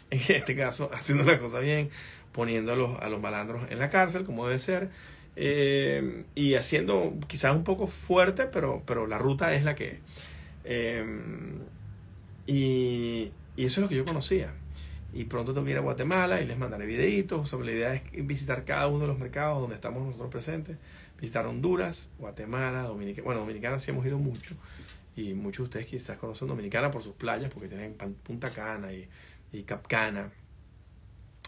Speaker 1: En este caso, haciendo las cosas bien, poniendo a los, a los malandros en la cárcel, como debe ser, eh, y haciendo quizás un poco fuerte, pero, pero la ruta es la que es. Eh, y, y eso es lo que yo conocía y pronto ir a Guatemala y les mandaré videitos sobre la idea es visitar cada uno de los mercados donde estamos nosotros presentes, visitar Honduras, Guatemala, Dominicana, bueno, Dominicana sí hemos ido mucho y muchos de ustedes quizás conocen Dominicana por sus playas porque tienen Punta Cana y, y Capcana.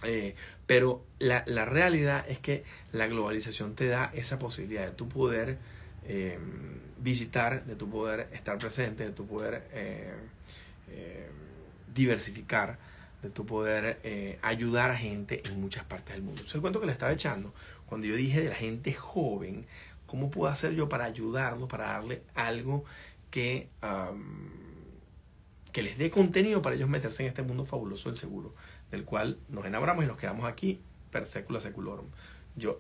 Speaker 1: Eh, pero la, la, realidad es que la globalización te da esa posibilidad de tu poder eh, visitar, de tu poder estar presente, de tu poder eh, diversificar de tu poder eh, ayudar a gente en muchas partes del mundo. Es el cuento que le estaba echando cuando yo dije de la gente joven, ¿cómo puedo hacer yo para ayudarlos, para darle algo que, que les dé contenido para ellos meterse en este mundo fabuloso del seguro, del cual nos enamoramos y nos quedamos aquí per secula seculorum. Yo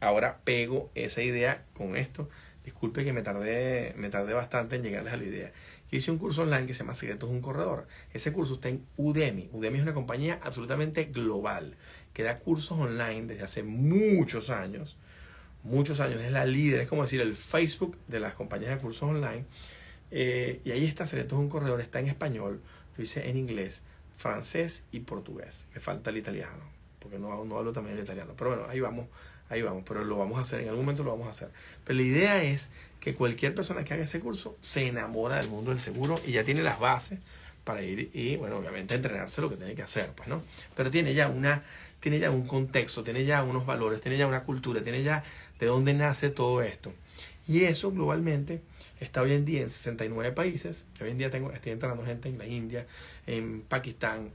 Speaker 1: ahora pego esa idea con esto. Disculpe que me tardé, me tardé bastante en llegarles a la idea. Hice un curso online que se llama Secretos de un Corredor. Ese curso está en Udemy. Udemy es una compañía absolutamente global que da cursos online desde hace muchos años. Muchos años. Es la líder, es como decir el Facebook de las compañías de cursos online. Eh, y ahí está Secretos de un Corredor. Está en español. Lo hice en inglés, francés y portugués. Me falta el italiano, porque no, no hablo también el italiano. Pero bueno, ahí vamos ahí vamos, pero lo vamos a hacer, en algún momento lo vamos a hacer. Pero la idea es que cualquier persona que haga ese curso se enamora del mundo del seguro y ya tiene las bases para ir y, bueno, obviamente entrenarse lo que tiene que hacer, pues, ¿no? Pero tiene ya una, tiene ya un contexto, tiene ya unos valores, tiene ya una cultura, tiene ya de dónde nace todo esto. Y eso globalmente está hoy en día en 69 países. Hoy en día tengo, estoy entrenando gente en la India, en Pakistán,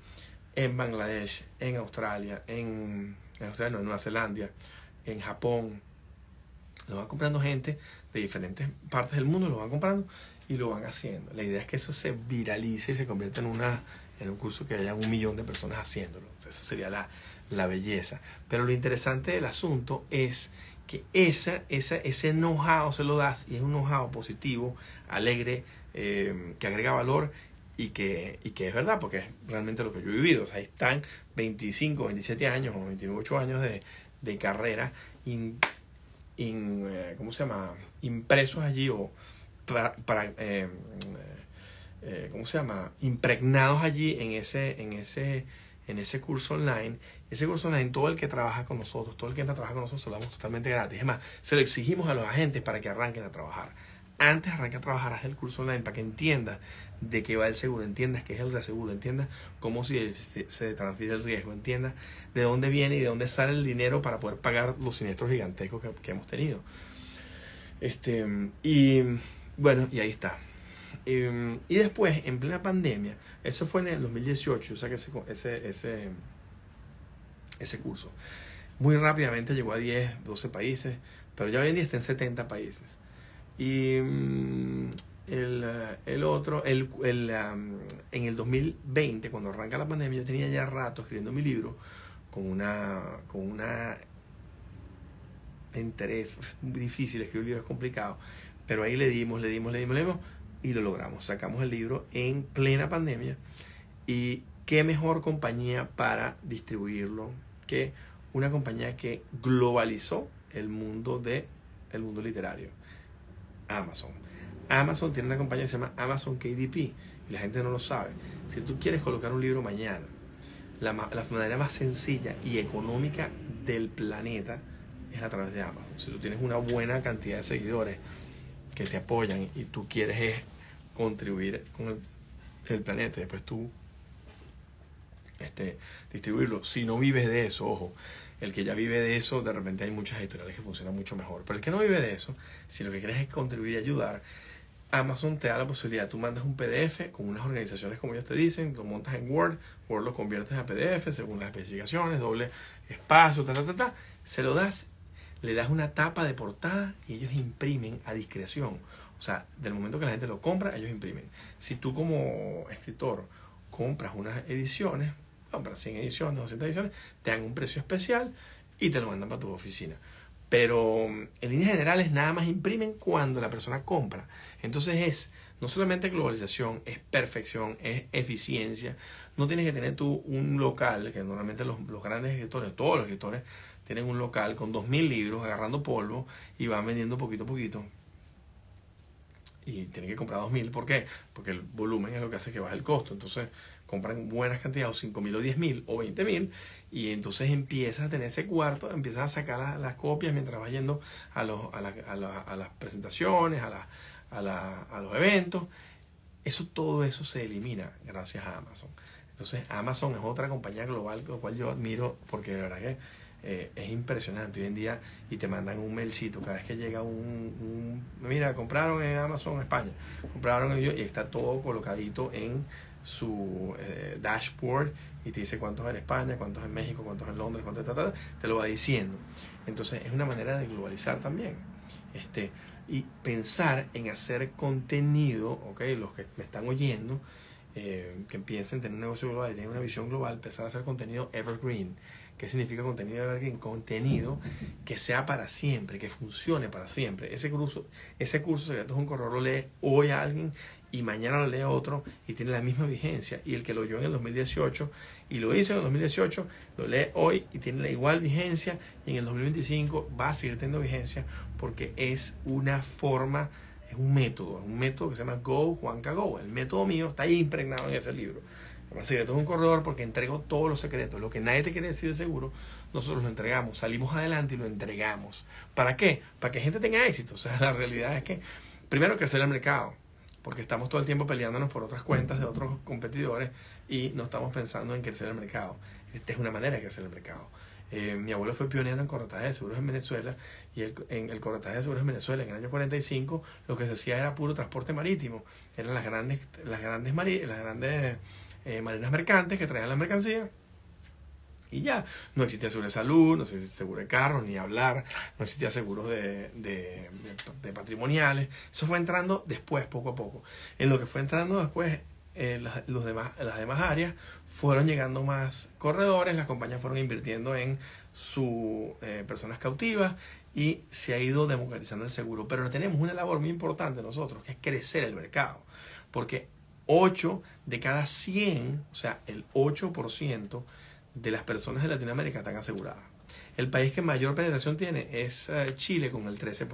Speaker 1: en Bangladesh, en Australia, en, en Australia, no, en Nueva Zelanda, en Japón. Lo van comprando gente de diferentes partes del mundo, lo van comprando y lo van haciendo. La idea es que eso se viralice y se convierta en, una, en un curso que haya un millón de personas haciéndolo. Esa sería la, la belleza. Pero lo interesante del asunto es que esa, esa, ese know-how se lo das y es un know-how positivo, alegre, eh, que agrega valor y que, y que es verdad, porque es realmente lo que yo he vivido. O sea, están 25, 27 años o 28 años de, de carrera eh, ¿cómo se llama? impresos allí o para, eh, eh, ¿cómo se llama? impregnados allí en ese, en ese, en ese curso online. Ese curso online, todo el que trabaja con nosotros, todo el que entra a trabajar con nosotros, se lo damos totalmente gratis. Es más, se lo exigimos a los agentes para que arranquen a trabajar. antes de arrancar a trabajar, haz el curso online para que entiendas de qué va el seguro, entiendas qué es el reaseguro, entiendas cómo se, se transfiere el riesgo, entiendas de dónde viene y de dónde sale el dinero para poder pagar los siniestros gigantescos que, que hemos tenido. Este, y bueno, y ahí está. Y, y, después, en plena pandemia, eso fue en el 2018, o sea que ese, ese, ese, ese curso, muy rápidamente llegó a 10, 12 países, pero ya hoy en día está en 70 países. Y mm, el, el, otro, el, el, en el 2020, cuando arranca la pandemia, yo tenía ya rato escribiendo mi libro con una, con una interés, es muy difícil, escribir un libro es complicado, pero ahí le dimos, le dimos, le dimos, le dimos y lo logramos. Sacamos el libro en plena pandemia y qué mejor compañía para distribuirlo que una compañía que globalizó el mundo de el mundo literario, Amazon. Amazon tiene una compañía que se llama Amazon KDP y la gente no lo sabe. Si tú quieres colocar un libro mañana, la, manera más sencilla y económica del planeta es a través de Amazon. Si tú tienes una buena cantidad de seguidores que te apoyan y tú quieres contribuir con el, el planeta, después tú este, distribuirlo. Si no vives de eso, ojo, el que ya vive de eso, de repente hay muchas editoriales que funcionan mucho mejor. Pero el que no vive de eso, si lo que quieres es contribuir y ayudar, Amazon te da la posibilidad, tú mandas un PDF con unas organizaciones como ellos te dicen, lo montas en Word, Word lo conviertes a PDF según las especificaciones, doble espacio, ta, ta, ta, ta, se lo das, le das una tapa de portada y ellos imprimen a discreción. O sea, del momento que la gente lo compra, ellos imprimen. Si tú como escritor compras unas ediciones, compras 100 ediciones, 200 ediciones, te dan un precio especial y te lo mandan para tu oficina. Pero mm, en líneas generales nada más imprimen cuando la persona compra. Entonces es no solamente globalización, es perfección, es eficiencia. No tienes que tener tú un local, que normalmente los, los grandes escritores, todos los escritores, tienen un local con 2.000 libros agarrando polvo y van vendiendo poquito a poquito. Y tienen que comprar 2.000, ¿por qué? Porque el volumen es lo que hace que baje el costo. Entonces compran buenas cantidades, o 5.000 o 10.000 o 20.000 y entonces empiezas a tener ese cuarto, empiezas a sacar las, copias mientras vas yendo a, los, a, a, las presentaciones, a, a, los eventos. Eso, todo eso se elimina gracias a Amazon. Entonces Amazon es otra compañía global, lo cual yo admiro porque de verdad que eh, es impresionante hoy en día y te mandan un mailcito cada vez que llega un, mira compraron en Amazon España compraron ellos y está todo colocadito en su eh, dashboard y te dice cuántos en España, cuántos en México, cuántos en Londres, cuántos ta, te lo va diciendo. Entonces es una manera de globalizar también. Este, y pensar en hacer contenido, ok, los que me están oyendo, eh, que a tener un negocio global y tener una visión global, empezar a hacer contenido evergreen. ¿Qué significa contenido evergreen? Contenido que sea para siempre, que funcione para siempre. Ese curso, ese curso secreto es un correo, lo lee hoy a alguien y mañana lo lee otro y tiene la misma vigencia. Y el que lo oyó en el 2018 y lo hizo en el 2018, lo lee hoy y tiene la igual vigencia y en el 2025 va a seguir teniendo vigencia porque es una forma, es un método, es un método que se llama Go Juanca Go. El método mío está ahí impregnado en ese libro. El secreto es un corredor porque entrego todos los secretos. Lo que nadie te quiere decir de seguro, nosotros lo entregamos. Salimos adelante y lo entregamos. ¿Para qué? Para que gente tenga éxito. O sea, la realidad es que, primero, crecer el mercado porque estamos todo el tiempo peleándonos por otras cuentas de otros competidores y no estamos pensando en crecer el mercado. Esta es una manera de crecer el mercado. Eh, mi abuelo fue pionero en corretaje de seguros en Venezuela y el, en el corretaje de seguros en Venezuela en el año 45 lo que se hacía era puro transporte marítimo. Eran las grandes, las grandes, las grandes eh, marinas mercantes que traían la mercancía y ya, no existía seguro de salud, no existía seguro de carros, ni hablar, no existía seguro de, de, patrimoniales. Eso fue entrando después, poco a poco. En lo que fue entrando después, eh, las, los demás, las demás áreas fueron llegando más corredores, las compañías fueron invirtiendo en sus eh, personas cautivas y se ha ido democratizando el seguro. Pero tenemos una labor muy importante nosotros, que es crecer el mercado. Porque 8 de cada 100, o sea, el 8%, de las personas de Latinoamérica están aseguradas. El país que mayor penetración tiene es eh, Chile con el 13%.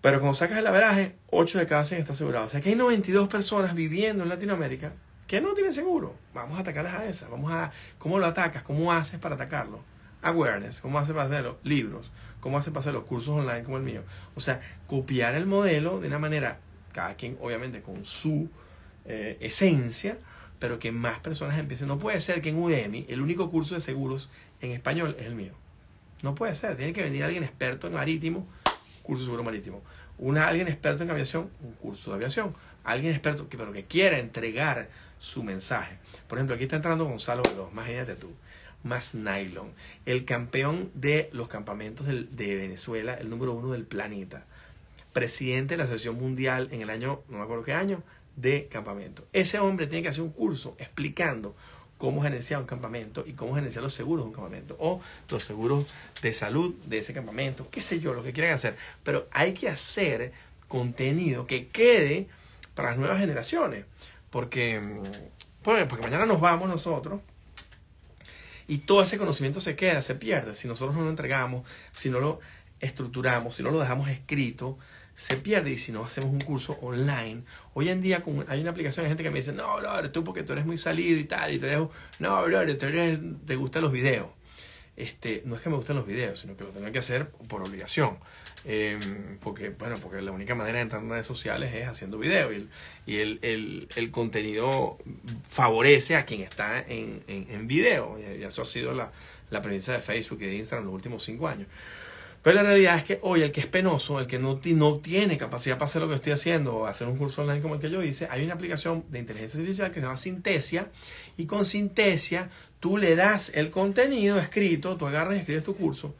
Speaker 1: Pero cuando sacas el averaje, 8 de cada 100 está asegurado. O sea que hay 92 personas viviendo en Latinoamérica que no tienen seguro. Vamos a atacarlas a esas. Vamos a, ¿Cómo lo atacas? ¿Cómo haces para atacarlo? awareness, cómo hace para hacer los libros, cómo hace para hacer los cursos online como el mío. O sea, copiar el modelo de una manera, cada quien obviamente con su eh, esencia, pero que más personas empiecen. No puede ser que en Udemy el único curso de seguros en español es el mío. No puede ser. Tiene que venir alguien experto en marítimo, curso de seguro marítimo. Una, alguien experto en aviación, un curso de aviación. Alguien experto que, pero que quiera entregar su mensaje. Por ejemplo, aquí está entrando Gonzalo Veloz, imagínate tú. Más nylon. El campeón de los campamentos de Venezuela, el número uno del planeta. Presidente de la Asociación Mundial en el año, no me acuerdo qué año, de campamento. Ese hombre tiene que hacer un curso explicando cómo gerenciar un campamento y cómo gerenciar los seguros de un campamento o los seguros de salud de ese campamento, qué sé yo, lo que quieran hacer. Pero hay que hacer contenido que quede para las nuevas generaciones, porque, mm, porque mañana nos vamos nosotros y todo ese conocimiento se queda, se pierde. Si nosotros no lo entregamos, si no lo estructuramos, si no lo dejamos escrito, se pierde y si no hacemos un curso online. Hoy en día hay una aplicación de gente que me dice, no, bro, tú porque tú eres muy salido y tal, y tú eres, no, bro, tú eres, te gustan los videos. Este, no es que me gusten los videos, sino que lo tengo que hacer por obligación. Em, porque, bueno, porque la única manera de entrar en redes sociales es haciendo videos y, el, el, el, contenido favorece a quien está en, en, en video. Y eso ha sido la, la premisa de Facebook y de Instagram en los últimos cinco años. Pero la realidad es que hoy el que es penoso, el que no, tiene capacidad para hacer lo que estoy haciendo o hacer un curso online como el que yo hice, hay una aplicación de inteligencia artificial que se llama Sintesia y con Sintesia tú le das el contenido escrito, tú agarras y escribes tu curso.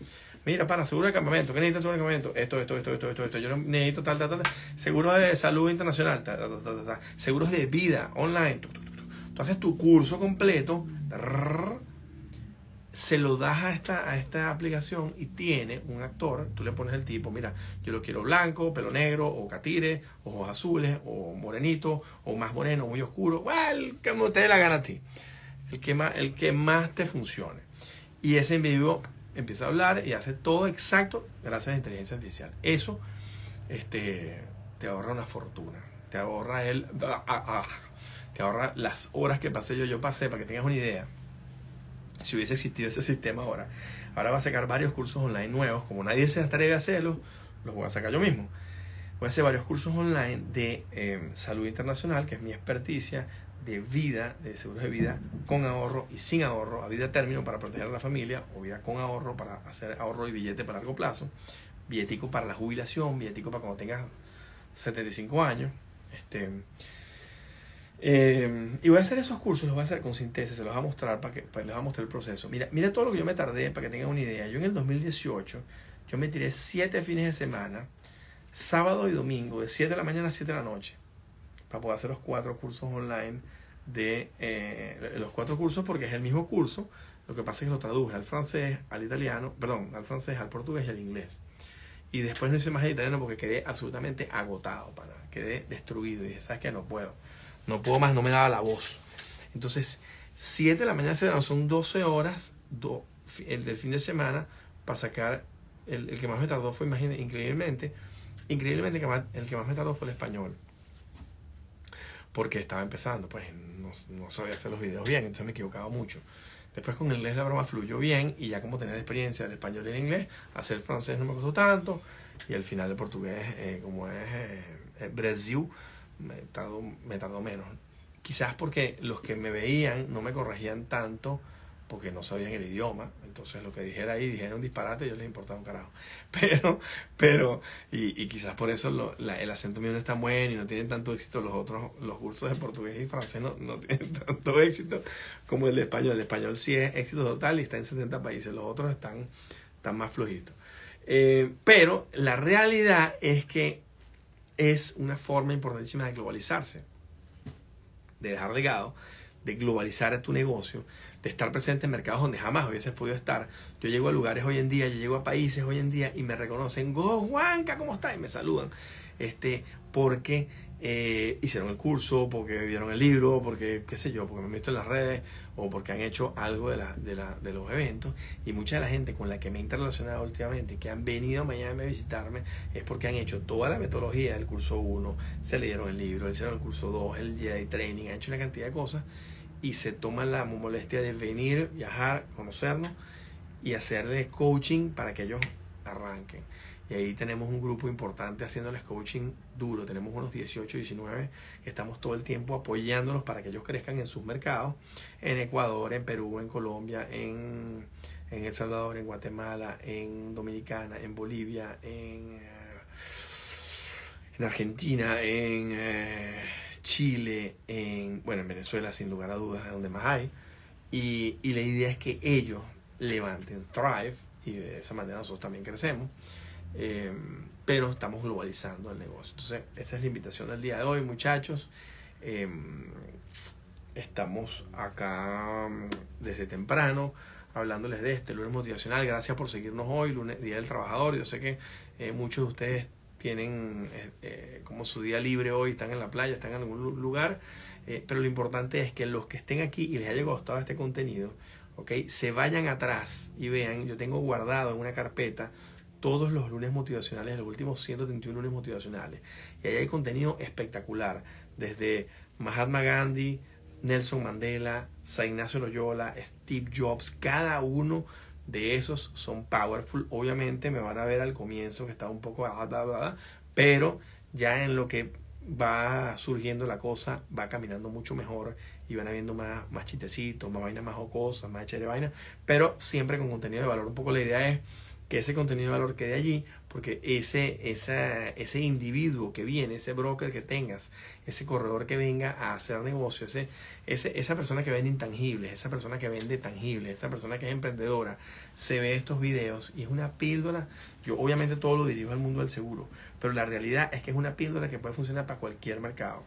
Speaker 1: Mira, para seguro de campamento, ¿qué necesitas seguro de campamento? Esto, esto, esto, esto, esto, esto. Yo necesito tal, tal, tal. Seguro de salud internacional, tal, tal, tal, tal. Seguros de vida online. Tú haces tu curso completo se lo das a esta, a esta aplicación y tiene un actor, tú le pones el tipo, mira, yo lo quiero blanco, pelo negro, o catire, ojos azules, o morenito, o más moreno, muy oscuro, well, como te dé la gana a ti, el que más, el que más te funcione. Y ese individuo empieza a hablar y hace todo exacto gracias a la inteligencia artificial. Eso este, te ahorra una fortuna, te ahorra el... Ah, ah, te ahorra las horas que pasé yo, yo pasé, para que tengas una idea si hubiese existido ese sistema ahora. Ahora va a sacar varios cursos online nuevos, como nadie se atreve a hacerlo, los voy a sacar yo mismo. Voy a hacer varios cursos online de em, salud internacional, que es mi experticia, de vida, de seguros de vida con ahorro y sin ahorro, a vida término para proteger a la familia, o vida con ahorro para hacer ahorro y billete para largo plazo, billetico para la jubilación, billetico para cuando tengas 75 años. Este, eh, y voy a hacer esos cursos, los voy a hacer con síntesis, se los voy a mostrar para que les voy a mostrar el proceso. Mira, mira todo lo que yo me tardé para que tengan una idea. Yo en el 2018, yo me tiré 7 fines de semana, sábado y domingo, de 7 de la mañana a 7 de la noche, para poder hacer los cuatro cursos online de eh, los cuatro cursos porque es el mismo curso. Lo que pasa es que lo traduje al francés, al italiano, perdón, al francés, al portugués y al inglés. Y después no hice más el italiano porque quedé absolutamente agotado, para, quedé destruido. Y dije, ¿sabes qué? No puedo no puedo más, no me daba la voz. Entonces, 7 de la mañana son 12 horas el del fin de semana para sacar. El, el que más me tardó fue, imagínate, increíblemente, increíblemente el que, más, el que más me tardó fue el español. Porque estaba empezando, pues no, no sabía hacer los videos bien, entonces me equivocaba mucho. Después con el inglés la broma fluyó bien y ya como tenía la experiencia del español y el inglés, hacer el francés no me costó tanto y al final el portugués, eh, como es eh, Brasil, me tardó, me tardó menos. Quizás porque los que me veían no me corregían tanto porque no sabían el idioma. Entonces lo que dijera ahí, dijera un disparate, yo les importaba un carajo. Pero, pero, y, y quizás por eso el acento mío no es tan bueno y no tienen tanto éxito los otros, los cursos de portugués y francés no, no tienen tanto éxito como el de español. El español sí es éxito total y está en 70 países, los otros están, están más flojitos. Eh, pero la realidad es que es una forma importantísima de globalizarse, de dejar legado, de globalizar tu negocio, de estar presente en mercados donde jamás hubieses podido estar. Yo llego a lugares hoy en día, yo llego a países hoy en día y me reconocen, Go Juanca, ¿cómo estás? Y me saludan. Este, porque eh, hicieron el curso, porque vieron el libro, porque, qué sé yo, porque me han visto en las redes o porque han hecho algo de, de, la, de los eventos. Y mucha de la gente con la que me he interrelacionado últimamente, que han venido mañana a visitarme, es porque han hecho toda la metodología del curso 1, se leyeron el libro, el curso 2, el Jedi Training, han hecho una cantidad de cosas y se toman la molestia de venir, viajar, conocernos y hacerles coaching para que ellos arranquen. Y ahí tenemos un grupo importante haciéndoles coaching duro. Tenemos unos 18, 19 que estamos todo el tiempo apoyándolos para que ellos crezcan en sus mercados. En Ecuador, en Perú, en Colombia, en, en El Salvador, en Guatemala, en Dominicana, en Bolivia, en, eh, en Argentina, en eh, Chile, en, bueno, en Venezuela sin lugar a dudas es donde más hay. Y, y la idea es que ellos levanten Thrive y de esa manera nosotros también crecemos. Eh, pero estamos globalizando el negocio. Entonces, esa es la invitación del día de hoy, muchachos. Eh, estamos acá mm, desde temprano hablándoles de este lunes motivacional. Gracias por seguirnos hoy, lunes, Día del Trabajador. Yo sé que eh, muchos de ustedes tienen como su día libre hoy, están en la playa, están en algún lugar. pero lo importante es que los que estén aquí y les haya gustado este contenido, okay, se vayan atrás y vean, yo tengo guardado en una carpeta todos los lunes motivacionales, los últimos 131 lunes motivacionales. Y ahí hay contenido espectacular, desde Mahatma Gandhi, Nelson Mandela, San Ignacio Loyola, Steve Jobs, cada uno de esos son powerful. Obviamente me van a ver al comienzo que está un poco, ah, pero ya en lo que va surgiendo la cosa, va caminando mucho mejor y van habiendo más, más chistecitos, más vainas más jocosas, más chévere vaina, pero siempre con contenido de valor. Un poco la idea es que ese contenido de valor quede allí, porque ese, esa, ese individuo que viene, ese broker que tengas, ese corredor que venga a hacer negocio, ese, ese, esa persona que vende intangibles, esa persona que vende tangibles, esa persona que es emprendedora, se ve estos videos y es una píldora. Yo obviamente todo lo dirijo al mundo del seguro, pero la realidad es que es una píldora que puede funcionar para cualquier mercado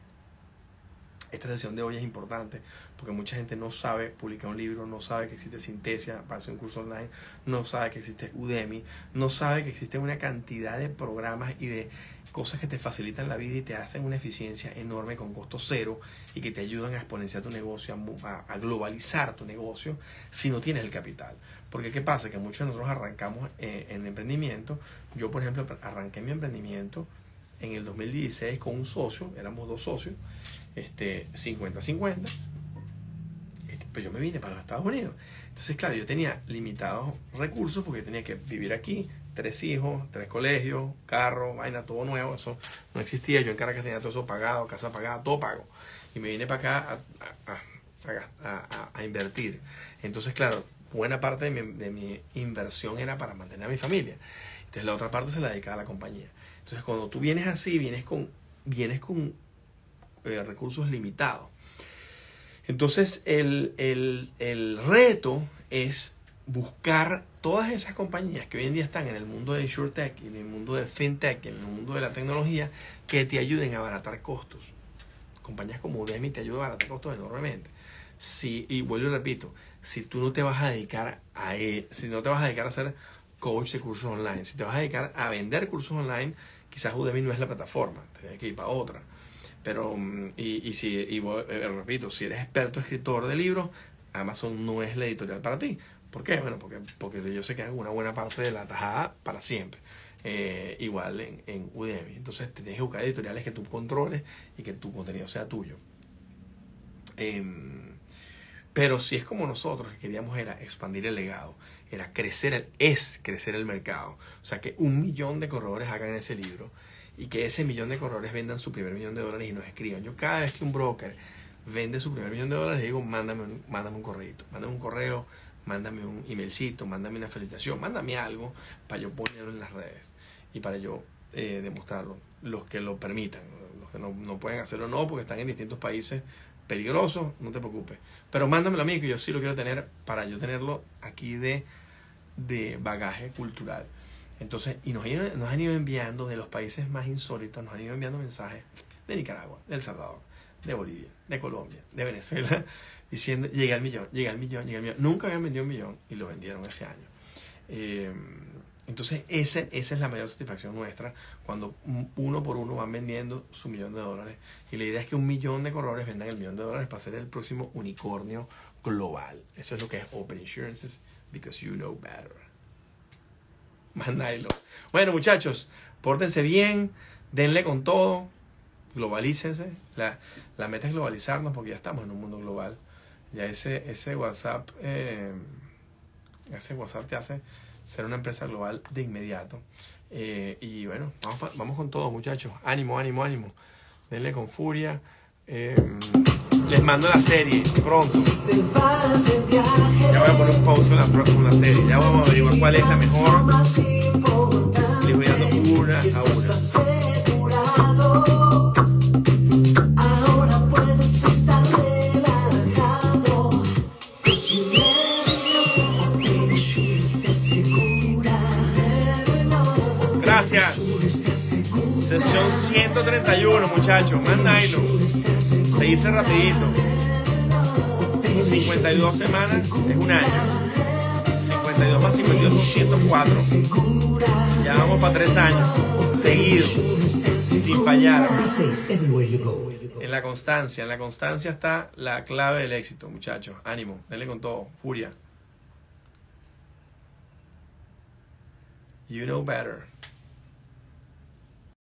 Speaker 1: esta sesión de hoy es importante porque mucha gente no sabe publicar un libro, no sabe que existe Sintesia para hacer un curso online, no sabe que existe Udemy, no sabe que existe una cantidad de programas y de cosas que te facilitan la vida y te hacen una eficiencia enorme con costo cero y que te ayudan a exponenciar tu negocio, a, globalizar tu negocio si no tienes el capital. Porque ¿qué pasa? Que muchos de nosotros arrancamos eh, en emprendimiento. Yo, por ejemplo, arranqué mi emprendimiento en el 2016 con un socio, éramos dos socios, este, 50-50. Este, pero yo me vine para los Estados Unidos. Entonces, claro, yo tenía limitados recursos porque tenía que vivir aquí, tres hijos, tres colegios, carro, vaina, todo nuevo. Eso no existía. Yo en Caracas tenía todo eso pagado, casa pagada, todo pago. Y me vine para acá a, a, invertir. Entonces, claro, buena parte de mi, de mi, inversión era para mantener a mi familia. Entonces, la otra parte se la dedicaba a la compañía. Entonces, cuando tú vienes así, vienes con, vienes con eh, recursos limitados. Entonces, el, reto es buscar todas esas compañías que hoy en día están en el mundo de InsurTech, en el mundo de FinTech, en el mundo de la tecnología, que te ayuden a abaratar costos. Compañías como Udemy te ayudan a abaratar costos enormemente. Si, y vuelvo y repito, si tú no te vas a dedicar a, e, si no te vas a dedicar a ser coach de cursos online, si te vas a dedicar a vender cursos online, quizás Udemy no es la plataforma, tienes que ir para otra. Pero, mm, y, y si, y, eh, repito, si eres experto escritor de libros, Amazon no es la editorial para ti. ¿Por qué? Bueno, porque, porque ellos se quedan una buena parte de la tajada para siempre. Eh, igual en, en Udemy. Entonces tienes que buscar editoriales que tú controles y que tu contenido sea tuyo. Em, pero si es como nosotros que queríamos era expandir el legado, era crecer, el, es crecer el mercado. O sea, que un millón de corredores hagan ese libro y que ese millón de corredores vendan su primer millón de dólares y nos escriban. Yo cada vez que un broker vende su primer millón de dólares, le digo, mándame un, mándame un correo, mándame un correo, mándame un emailcito, mándame una felicitación, mándame algo para yo ponerlo en las redes y para yo eh, demostrarlo. Los que lo permitan, los que no, no pueden hacerlo no, porque están en distintos países peligrosos, no te preocupes. Pero mándamelo a mí, que yo sí lo quiero tener para yo tenerlo aquí de, de bagaje cultural. Entonces, y nos, nos han ido enviando de los países más insólitos, nos han ido enviando mensajes de Nicaragua, de El Salvador, de Bolivia, de Colombia, de Venezuela, diciendo, llega al millón, llega al millón, llega al millón. Nunca habían vendido un millón y lo vendieron ese año. Eh, entonces, esa, esa es la mayor satisfacción nuestra cuando uno por uno van vendiendo su millón de dólares. Y la idea es que un millón de corredores vendan el millón de dólares para ser el próximo unicornio global. Eso es lo que es Open Insurances, because you know better. Mandáilo. Bueno, muchachos, pórtense bien, denle con todo, globalícense. La, la meta es globalizarnos porque ya estamos en un mundo global. Ya ese, ese WhatsApp, eh, Ese WhatsApp te hace ser una empresa global de inmediato. Eh, y bueno, vamos, vamos con todo, muchachos. Ánimo, ánimo, ánimo. Denle con furia. Eh, les mando la serie pronto. Ya voy a poner un post con la, la serie. Ya vamos a averiguar cuál es la mejor. Les voy dando una a una.
Speaker 2: asegurado,
Speaker 1: Sesión 131, muchachos. Más nylon. Se dice rapidito. 52 semanas es un año. 52 más 52 son 104. Ya vamos para 3 años. Seguido. Sin fallar. En la constancia. En la constancia está la clave del éxito, muchachos. Ánimo. Denle con todo. Furia. You know better.